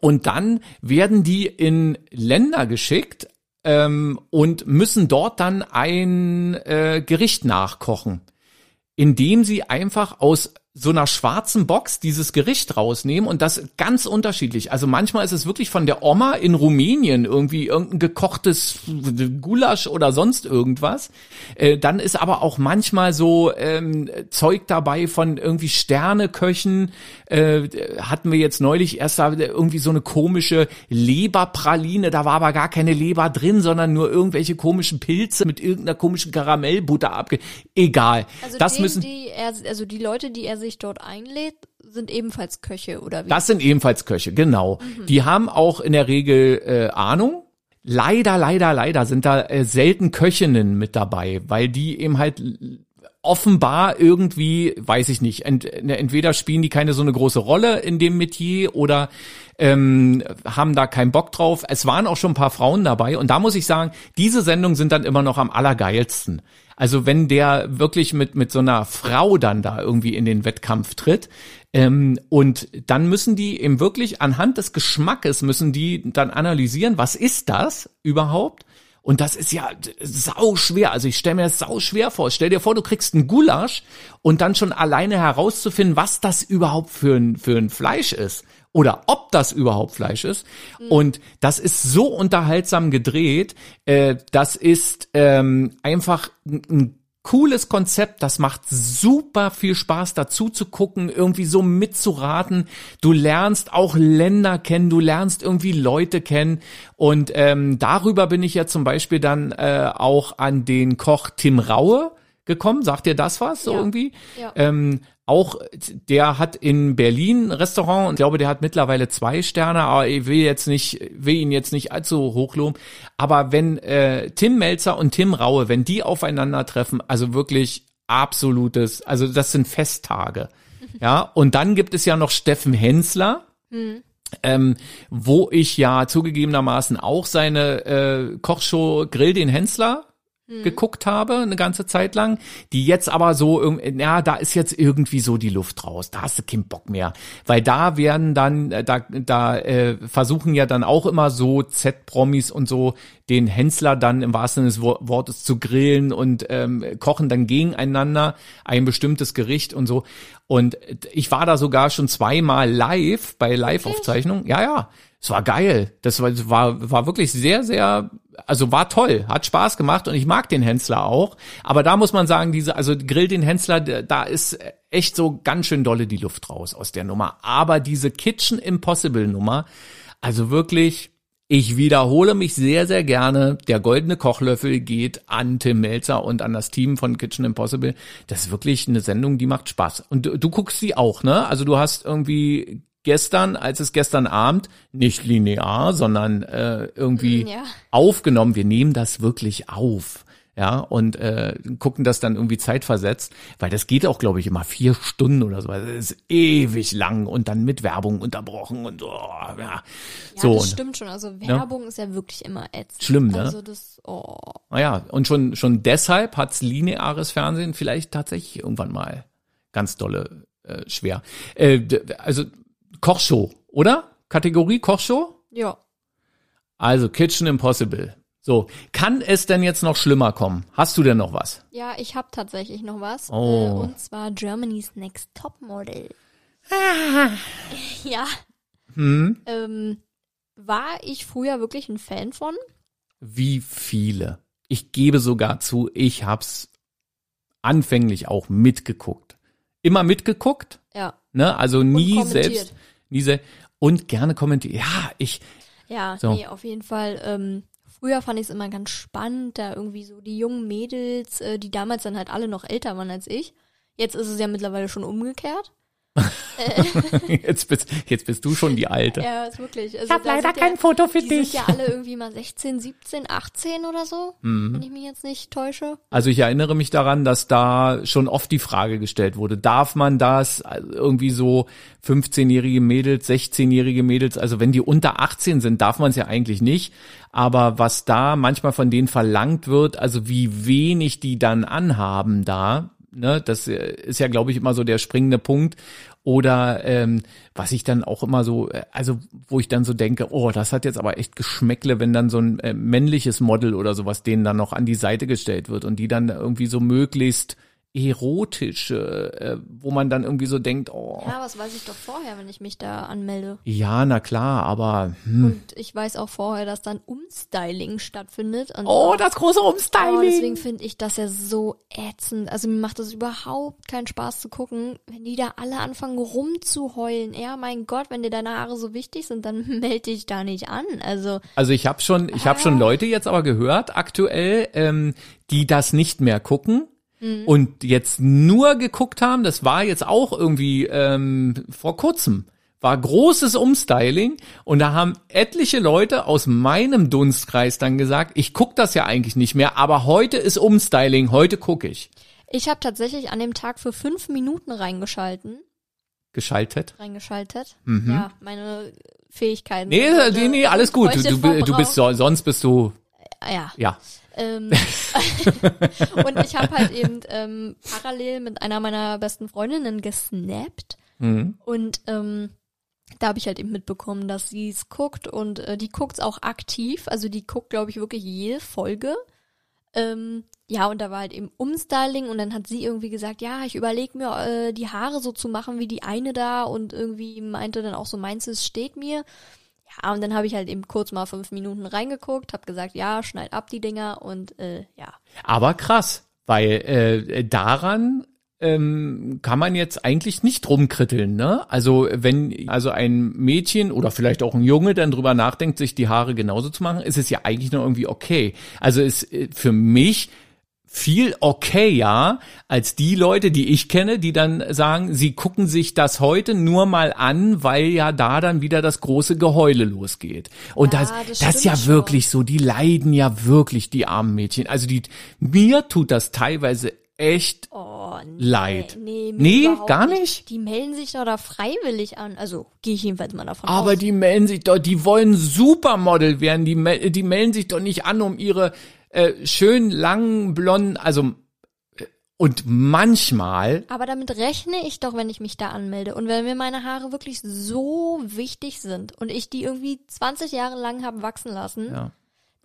A: und dann werden die in Länder geschickt ähm, und müssen dort dann ein äh, Gericht nachkochen indem sie einfach aus so einer schwarzen Box dieses Gericht rausnehmen und das ganz unterschiedlich. Also manchmal ist es wirklich von der Oma in Rumänien irgendwie irgendein gekochtes Gulasch oder sonst irgendwas. Äh, dann ist aber auch manchmal so ähm, Zeug dabei von irgendwie Sterneköchen. Äh, hatten wir jetzt neulich erst da irgendwie so eine komische Leberpraline. Da war aber gar keine Leber drin, sondern nur irgendwelche komischen Pilze mit irgendeiner komischen Karamellbutter abge... Egal.
B: Also
A: das
B: den,
A: müssen
B: die er, also die Leute, die er sich dort einlädt, sind ebenfalls Köche oder wie?
A: Das sind ebenfalls Köche, genau. Die haben auch in der Regel äh, Ahnung. Leider, leider, leider sind da äh, selten Köchinnen mit dabei, weil die eben halt offenbar irgendwie, weiß ich nicht, ent, ne, entweder spielen die keine so eine große Rolle in dem Metier oder ähm, haben da keinen Bock drauf. Es waren auch schon ein paar Frauen dabei und da muss ich sagen, diese Sendungen sind dann immer noch am allergeilsten. Also wenn der wirklich mit mit so einer Frau dann da irgendwie in den Wettkampf tritt ähm, und dann müssen die eben wirklich anhand des Geschmackes müssen die dann analysieren, was ist das überhaupt? Und das ist ja sau schwer. Also ich stelle mir das sau schwer vor. Stell dir vor, du kriegst einen Gulasch und dann schon alleine herauszufinden, was das überhaupt für ein, für ein Fleisch ist. Oder ob das überhaupt Fleisch ist. Und das ist so unterhaltsam gedreht. Äh, das ist ähm, einfach ein, ein cooles Konzept, das macht super viel Spaß dazu zu gucken, irgendwie so mitzuraten. Du lernst auch Länder kennen, du lernst irgendwie Leute kennen und ähm, darüber bin ich ja zum Beispiel dann äh, auch an den Koch Tim Raue gekommen. Sagt dir das was so
B: Ja.
A: irgendwie?
B: Ja.
A: Ähm, auch der hat in Berlin ein Restaurant und ich glaube, der hat mittlerweile zwei Sterne, aber ich will jetzt nicht, will ihn jetzt nicht allzu hochloben. Aber wenn äh, Tim Melzer und Tim Raue, wenn die aufeinandertreffen, also wirklich absolutes, also das sind Festtage. Ja, und dann gibt es ja noch Steffen Hensler. Ähm, wo ich ja zugegebenermaßen auch seine äh, Kochshow Grill den Hensler geguckt habe, eine ganze Zeit lang, die jetzt aber so, ja, da ist jetzt irgendwie so die Luft raus, da hast du keinen Bock mehr, weil da werden dann, äh, da, da äh, versuchen ja dann auch immer so Z-Promis und so den Hensler dann im wahrsten Sinne des Wo- Wortes zu grillen und ähm, kochen dann gegeneinander ein bestimmtes Gericht und so. Und ich war da sogar schon zweimal live bei Live-Aufzeichnungen. Ja, ja. Es war geil. Das war, war, war wirklich sehr, sehr, also war toll, hat Spaß gemacht und ich mag den Hensler auch. Aber da muss man sagen, diese, also Grill den Hensler, da ist echt so ganz schön dolle die Luft raus aus der Nummer. Aber diese Kitchen Impossible Nummer, also wirklich, ich wiederhole mich sehr, sehr gerne. Der goldene Kochlöffel geht an Tim Melzer und an das Team von Kitchen Impossible. Das ist wirklich eine Sendung, die macht Spaß. Und du, du guckst sie auch, ne? Also du hast irgendwie gestern, als es gestern Abend, nicht linear, sondern äh, irgendwie
B: Ja.
A: aufgenommen. Wir nehmen das wirklich auf. Ja, und äh, gucken das dann irgendwie zeitversetzt, weil das geht auch, glaube ich, immer vier Stunden oder so. Also Das ist ewig lang und dann mit Werbung unterbrochen und so. Ja,
B: Ja,
A: so.
B: das stimmt schon. Also Werbung ist ja wirklich immer ätzend.
A: Schlimm, ne?
B: Also das, oh.
A: Naja, und schon, schon deshalb hat's lineares Fernsehen vielleicht tatsächlich irgendwann mal ganz dolle äh, schwer. Äh, also Kochshow, oder? Kategorie Kochshow?
B: Ja.
A: Also Kitchen Impossible. So, kann es denn jetzt noch schlimmer kommen? Hast du denn noch was?
B: Ja, ich habe tatsächlich noch was.
A: Oh.
B: Äh, und zwar Germany's Next Topmodel. ja.
A: Hm?
B: Ähm, war ich früher wirklich ein Fan von?
A: Wie viele? Ich gebe sogar zu, ich hab's anfänglich auch mitgeguckt. Immer mitgeguckt,
B: Ja.
A: ne? Also nie selbst, nie selbst und gerne kommentiert. Ja, ich,
B: Ja,
A: So.
B: nee, auf jeden Fall. Ähm, früher fand ich es immer ganz spannend, da irgendwie so die jungen Mädels, äh, die damals dann halt alle noch älter waren als ich. Jetzt ist es ja mittlerweile schon umgekehrt.
A: jetzt bist, jetzt bist du schon die Alte.
B: Ja, ist wirklich. Also,
C: Ich habe leider kein
B: ja,
C: Foto für
B: Die
C: dich.
B: sind ja alle irgendwie mal 16, 17, 18 oder so,
A: Mhm.
B: wenn ich mich jetzt nicht täusche.
A: Also ich erinnere mich daran, dass da schon oft die Frage gestellt wurde, darf man das irgendwie so 15-jährige Mädels, 16-jährige Mädels, also wenn die unter 18 sind, darf man es ja eigentlich nicht. Aber was da manchmal von denen verlangt wird, also wie wenig die dann anhaben da, ne, das äh, ist ja, glaube ich, immer so der springende Punkt. Oder ähm, was ich dann auch immer so, äh, also wo ich dann so denke, oh, das hat jetzt aber echt Geschmäckle, wenn dann so ein äh, männliches Model oder sowas denen dann noch an die Seite gestellt wird und die dann irgendwie so möglichst erotische, äh, wo man dann irgendwie so denkt, oh,
B: Ja, was weiß ich doch vorher, wenn ich mich da anmelde.
A: ja, na klar, aber hm.
B: Und ich weiß auch vorher, dass dann Umstyling stattfindet. Und
A: oh, das große
B: Oh,
A: Umstyling.
B: deswegen finde ich das ja so ätzend. Also mir macht das überhaupt keinen Spaß zu gucken, wenn die da alle anfangen rumzuheulen. Ja, mein Gott, wenn dir deine Haare so wichtig sind, dann melde dich da nicht an. Also
A: Also ich habe schon, ich habe schon Leute jetzt aber gehört aktuell, ähm, die das nicht mehr gucken und jetzt nur geguckt haben. Das war jetzt auch irgendwie ähm, vor kurzem. War großes Umstyling und da haben etliche Leute aus meinem Dunstkreis dann gesagt, ich guck das ja eigentlich nicht mehr, aber heute ist Umstyling, heute gucke ich.
B: ich habe tatsächlich an dem Tag für fünf Minuten reingeschalten.
A: Geschaltet.
B: Reingeschaltet. Ja, meine Fähigkeiten.
A: Nee,
B: sind
A: nee, nee, alles gut. Du, du, du bist so, sonst bist du,
B: Ja.
A: ja.
B: Ähm, und ich habe halt eben ähm, parallel mit einer meiner besten Freundinnen gesnappt.
A: Mhm.
B: Und ähm, da habe ich halt eben mitbekommen, dass sie es guckt und äh, die guckt's auch aktiv. Also die guckt, glaube ich, wirklich jede Folge. Ähm, ja, und da war halt eben Umstyling und dann hat sie irgendwie gesagt, ja, ich überlege mir, äh, die Haare so zu machen wie die eine da und irgendwie meinte dann auch so, meinst du, es steht mir? Ja, und dann habe ich halt eben kurz mal fünf Minuten reingeguckt, habe gesagt, ja, schneid ab die Dinger und äh, ja.
A: Aber krass, weil äh, daran ähm, kann man jetzt eigentlich nicht rumkritteln, ne? Also wenn also ein Mädchen oder vielleicht auch ein Junge dann drüber nachdenkt, sich die Haare genauso zu machen, ist es ja eigentlich noch irgendwie okay. Also ist äh, für mich viel okayer als die Leute, die ich kenne, die dann sagen, sie gucken sich das heute nur mal an, weil ja da dann wieder das große Geheule losgeht. Und
B: Ja,
A: das,
B: das
A: das ist ja
B: schon.
A: wirklich so, die leiden ja wirklich, die armen Mädchen. Also die, mir tut das teilweise echt
B: Oh, nee,
A: leid.
B: Nee,
A: Nee, gar nicht?
B: Die melden sich doch da freiwillig an. Also gehe ich jedenfalls mal davon
A: Aber
B: aus.
A: die melden sich doch, die wollen Supermodel werden, die, die melden sich doch nicht an, um ihre äh, schön langen, blonden, also äh, und manchmal,
B: Aber damit rechne ich doch, wenn ich mich da anmelde. Und wenn mir meine Haare wirklich so wichtig sind und ich die irgendwie 20 Jahre lang habe wachsen lassen,
A: ja.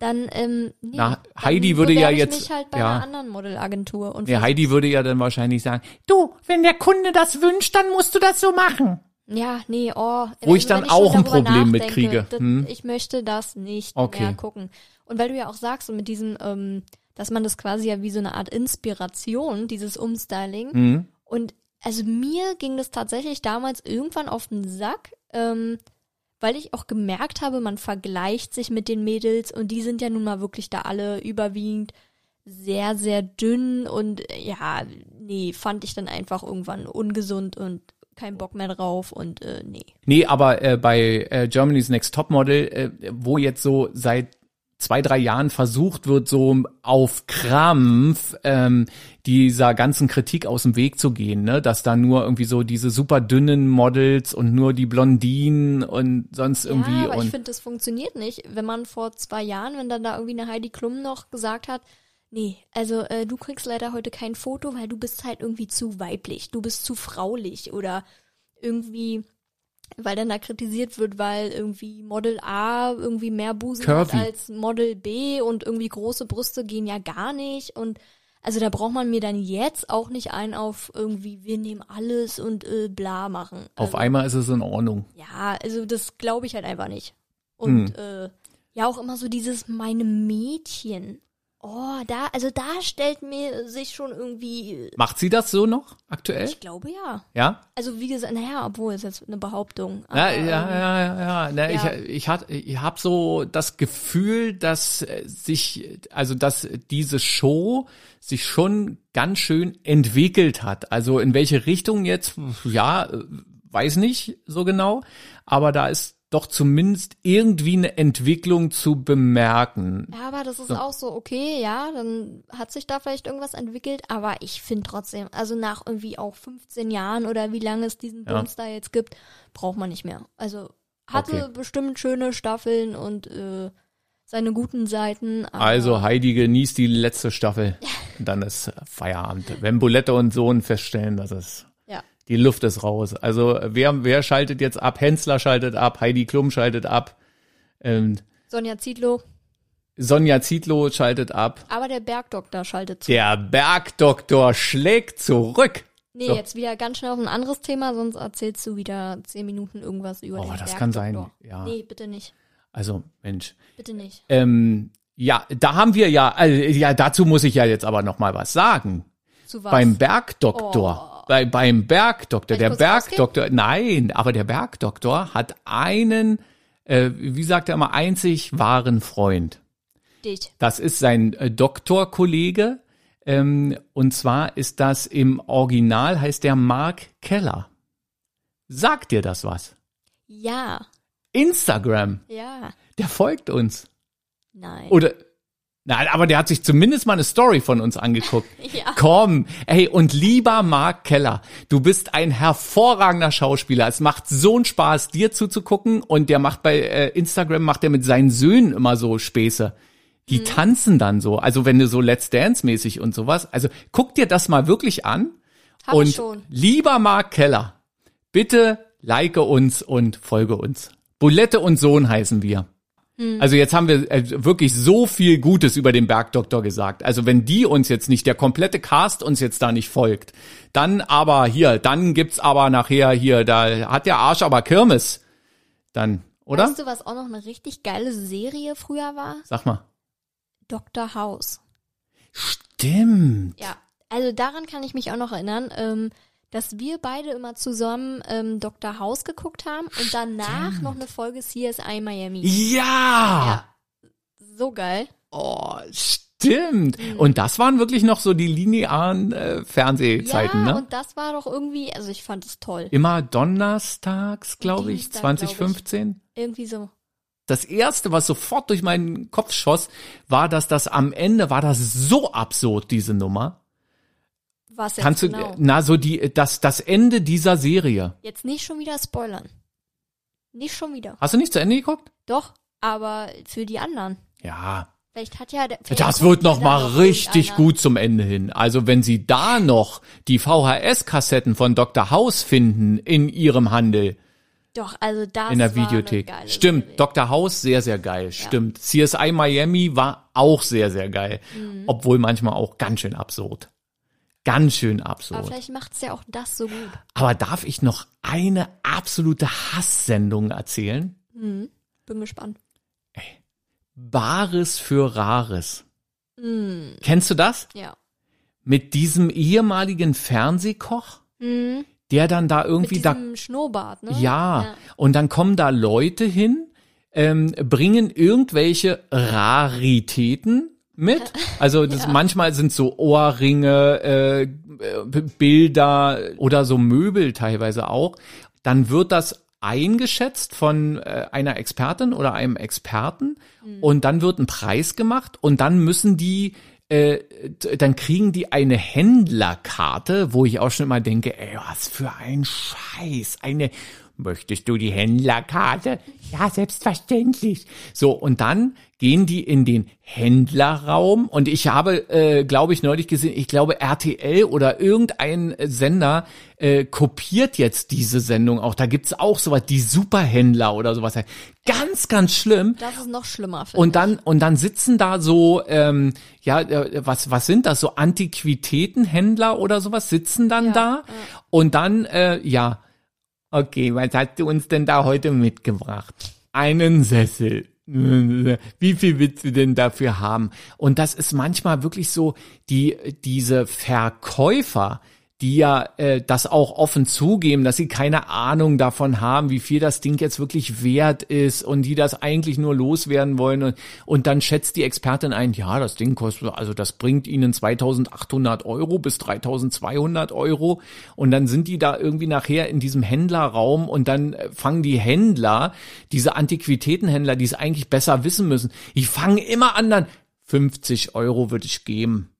B: dann ähm, nee,
A: Na,
B: dann
A: Heidi würde ja
B: ich
A: jetzt-
B: mich halt bei
A: ja.
B: einer anderen Modelagentur und
A: Ja, Heidi würde ja dann wahrscheinlich sagen, du, wenn der Kunde das wünscht, dann musst du das so machen.
B: Ja, nee, oh.
A: Wo ich dann
B: wenn
A: auch ein Problem mit
B: nachdenke,
A: kriege.
B: Das,
A: Hm.
B: Ich möchte das nicht
A: Okay.
B: mehr gucken. Und weil du ja auch sagst, so mit diesem, ähm, dass man das quasi ja wie so eine Art Inspiration, dieses Umstyling.
A: Mhm.
B: Und also mir ging das tatsächlich damals irgendwann auf den Sack, ähm, weil ich auch gemerkt habe, man vergleicht sich mit den Mädels und die sind ja nun mal wirklich da alle überwiegend sehr, sehr dünn und ja, nee, fand ich dann einfach irgendwann ungesund und kein Bock mehr drauf und äh, nee.
A: Nee, aber äh, bei äh, Germany's Next Topmodel, äh, wo jetzt so seit zwei, drei Jahren versucht wird, so auf Krampf ähm, dieser ganzen Kritik aus dem Weg zu gehen, ne? dass da nur irgendwie so diese super dünnen Models und nur die Blondinen und sonst irgendwie
B: ja, aber ich
A: und
B: finde, das funktioniert nicht, wenn man vor zwei Jahren, wenn dann da irgendwie eine Heidi Klum noch gesagt hat, nee, also äh, du kriegst leider heute kein Foto, weil du bist halt irgendwie zu weiblich, du bist zu fraulich oder irgendwie, weil dann da kritisiert wird, weil irgendwie Model A irgendwie mehr Busen
A: Curvy.
B: hat als Model B und irgendwie große Brüste gehen ja gar nicht und also da braucht man mir dann jetzt auch nicht ein auf irgendwie, wir nehmen alles und äh, bla machen.
A: auf
B: Also,
A: einmal ist es in Ordnung.
B: ja, also das glaube ich halt einfach nicht. Und
A: Hm.
B: äh, ja, auch immer so dieses meine Mädchen. Oh, da, also da stellt mir sich schon irgendwie,
A: Macht sie das so noch aktuell?
B: ich glaube ja.
A: Ja?
B: Also wie gesagt, naja, obwohl es jetzt eine Behauptung.
A: Ja,
B: aber,
A: ja,
B: ähm,
A: ja, ja, ja. Na,
B: ja.
A: Ich, ich, hat, ich habe so das Gefühl, dass äh, sich, also dass diese Show sich schon ganz schön entwickelt hat. Also in welche Richtung jetzt, ja, äh, weiß nicht so genau, aber da ist doch zumindest irgendwie eine Entwicklung zu bemerken.
B: Ja, aber das ist auch so, okay, ja, dann hat sich da vielleicht irgendwas entwickelt, aber ich finde trotzdem, also nach irgendwie auch 15 Jahren oder wie lange es diesen
A: Ja.
B: Da jetzt gibt, braucht man nicht mehr. Also hatte
A: Okay.
B: bestimmt schöne Staffeln und äh, seine guten Seiten.
A: Also Heidi genießt die letzte Staffel. Und dann ist Feierabend. Wenn Bulette und Sohn feststellen, dass es. Die Luft ist raus. Also wer, wer schaltet jetzt ab? Hensler schaltet ab, Heidi Klum schaltet ab, ähm,
B: Sonja Zietlow,
A: Sonja Zietlow schaltet ab.
B: aber der Bergdoktor schaltet zu.
A: Der Bergdoktor schlägt zurück.
B: Nee,
A: So.
B: jetzt wieder ganz schnell auf ein anderes Thema, sonst erzählst du wieder 10 Minuten irgendwas über
A: Oh,
B: den
A: das
B: Bergdoktor.
A: kann sein, ja.
B: Nee, bitte nicht.
A: Also Mensch,
B: Bitte nicht.
A: ähm, ja, da haben wir ja, äh, ja, dazu muss ich ja jetzt aber noch mal was sagen.
B: Zu was?
A: Beim Bergdoktor. Bei, beim Bergdoktor. Der
B: rausgehen?
A: Bergdoktor, nein, aber der Bergdoktor hat einen, äh, wie sagt er immer, einzig wahren Freund.
B: Dich.
A: Das ist sein äh, Doktorkollege. Ähm, und zwar ist das im Original heißt der Mark Keller. Sagt dir das was?
B: Ja.
A: Instagram,
B: Ja.
A: der folgt uns.
B: Nein.
A: Oder, nein, aber der hat sich zumindest mal eine Story von uns angeguckt.
B: Ja.
A: Komm, ey, und lieber Mark Keller, du bist ein hervorragender Schauspieler. Es macht so einen Spaß, dir zuzugucken. Und der macht bei äh, Instagram, macht er mit seinen Söhnen immer so Späße. Die tanzen dann so. Also wenn du so Let's Dance mäßig und sowas. Also guck dir das mal wirklich an.
B: Hab
A: und
B: ich schon.
A: lieber Mark Keller, bitte like uns und folge uns. Bulette und Sohn heißen wir. Also jetzt haben wir äh, wirklich so viel Gutes über den Bergdoktor gesagt. Also wenn die uns jetzt nicht, der komplette Cast uns jetzt da nicht folgt, dann aber hier, dann gibt's aber nachher hier, da hat der Arsch aber Kirmes. Dann, oder?
B: Weißt du, was auch noch eine richtig geile Serie früher war?
A: Sag mal.
B: Dr. House.
A: Stimmt.
B: Ja. Also daran kann ich mich auch noch erinnern, ähm, dass wir beide immer zusammen ähm, Dr. House geguckt haben und danach noch eine Folge CSI Miami.
A: Ja.
B: Ja. So geil.
A: Oh, stimmt. Und das waren wirklich noch so die linearen äh, Fernsehzeiten,
B: ja,
A: ne?
B: und das war doch irgendwie, also ich fand es toll.
A: Immer donnerstags, glaube ich,
B: Dienstag, glaub ich.
A: 2015.
B: Irgendwie so.
A: das erste, was sofort durch meinen Kopf schoss, war, dass das am Ende war das so absurd, diese Nummer.
B: Was jetzt
A: Kannst
B: genau?
A: du, na, so die, das, das Ende dieser Serie.
B: Jetzt nicht schon wieder spoilern. Nicht schon wieder.
A: Hast du nicht zu Ende geguckt?
B: Doch, aber für die anderen.
A: Ja.
B: Vielleicht hat ja der. vielleicht
A: Das wird
B: ja
A: noch mal richtig gut zum Ende hin. Also wenn Sie da noch die VHS-Kassetten von Dr. House finden in Ihrem Handel,
B: Doch, also das
A: in der Videothek. Stimmt,
B: Serie.
A: Dr. House sehr, sehr geil. Stimmt. CSI Miami war auch sehr, sehr geil.
B: Mhm.
A: Obwohl manchmal auch ganz schön absurd. Ganz schön
B: Aber
A: absurd.
B: vielleicht macht's ja auch das so gut.
A: Aber darf ich noch eine absolute Hasssendung erzählen?
B: Bin gespannt.
A: Bares für Rares.
B: Mm,
A: Kennst du das?
B: ja.
A: Mit diesem ehemaligen Fernsehkoch,
B: Mhm.
A: der dann da
B: Mit
A: irgendwie da
B: diesem Schnurrbart, ne?
A: Ja, und dann kommen da Leute hin, ähm, bringen irgendwelche Raritäten mit. Also das, manchmal sind so Ohrringe, äh, B- Bilder oder so Möbel teilweise auch. Dann wird das eingeschätzt von äh, einer Expertin oder einem Experten und dann wird ein Preis gemacht und dann müssen die äh, dann kriegen die eine Händlerkarte, wo ich auch schon immer denke, ey, was für ein Scheiß, eine Möchtest du die Händlerkarte? Ja, selbstverständlich. So, und dann gehen die in den Händlerraum und ich habe, äh, glaube ich, neulich gesehen, ich glaube RTL oder irgendein Sender äh, kopiert jetzt diese Sendung auch. Da gibt's auch sowas, die Superhändler oder sowas. Ganz, ganz schlimm.
B: Das ist noch schlimmer,
A: Und dann und dann sitzen da so ähm, ja äh, was was sind das so Antiquitätenhändler oder sowas sitzen dann
B: Ja,
A: da und dann äh, ja okay was hast du uns denn da heute mitgebracht? Einen Sessel. Wie viel willst du denn dafür haben? Und das ist manchmal wirklich so die diese Verkäufer die ja äh, das auch offen zugeben, dass sie keine Ahnung davon haben, wie viel das Ding jetzt wirklich wert ist und die das eigentlich nur loswerden wollen und, und dann schätzt die Expertin ein, ja, das Ding kostet, also das bringt ihnen 2800 Euro bis 3200 Euro und dann sind die da irgendwie nachher in diesem Händlerraum und dann äh, fangen die Händler, diese Antiquitätenhändler, die es eigentlich besser wissen müssen, die fangen immer an dann, 50 Euro würde ich geben.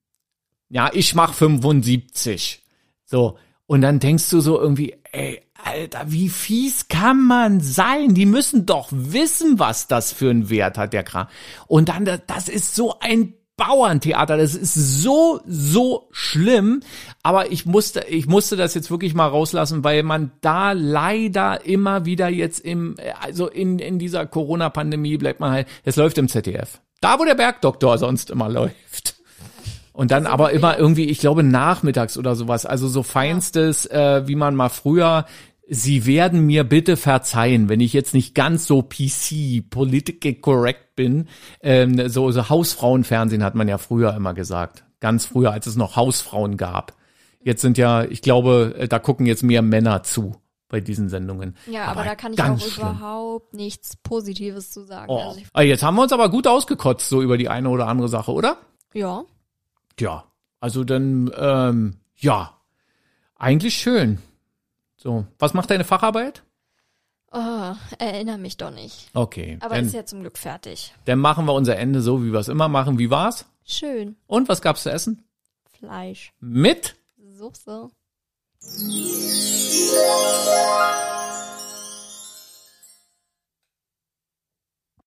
A: Ja, ich mach 75. So. Und dann denkst du so irgendwie, ey, Alter, wie fies kann man sein? Die müssen doch wissen, was das für einen Wert hat, der Kram. Und dann, das- ist so ein Bauerntheater, das ist so, so schlimm. Aber ich musste, ich musste das jetzt wirklich mal rauslassen, weil man da leider immer wieder jetzt im, also in, in dieser Corona-Pandemie bleibt man halt, es läuft im ZDF. Da, wo der Bergdoktor sonst immer läuft. Und dann aber immer irgendwie, ich glaube, nachmittags oder sowas. Also so feinstes, äh, wie man mal früher. Sie werden mir bitte verzeihen, wenn ich jetzt nicht ganz so PC, political correct bin. Ähm, so, so Hausfrauenfernsehen hat man ja früher immer gesagt. Ganz früher, als es noch Hausfrauen gab. Jetzt sind ja, ich glaube, äh, da gucken jetzt mehr Männer zu bei diesen Sendungen.
B: Ja, aber, da kann ich auch
A: schlimm.
B: überhaupt nichts Positives zu sagen.
A: Oh.
B: Also
A: Ah, Jetzt haben wir uns aber gut ausgekotzt, so über die eine oder andere Sache, oder?
B: ja.
A: Ja, also dann, ähm, ja, eigentlich schön. So, was macht deine Facharbeit?
B: Oh, erinnere mich doch nicht.
A: Okay,
B: Aber
A: dann,
B: ist ja zum Glück fertig.
A: dann machen wir unser Ende so, wie wir es immer machen. Wie war's?
B: Schön.
A: Und was gab's zu essen?
B: Fleisch.
A: Mit?
B: So, so.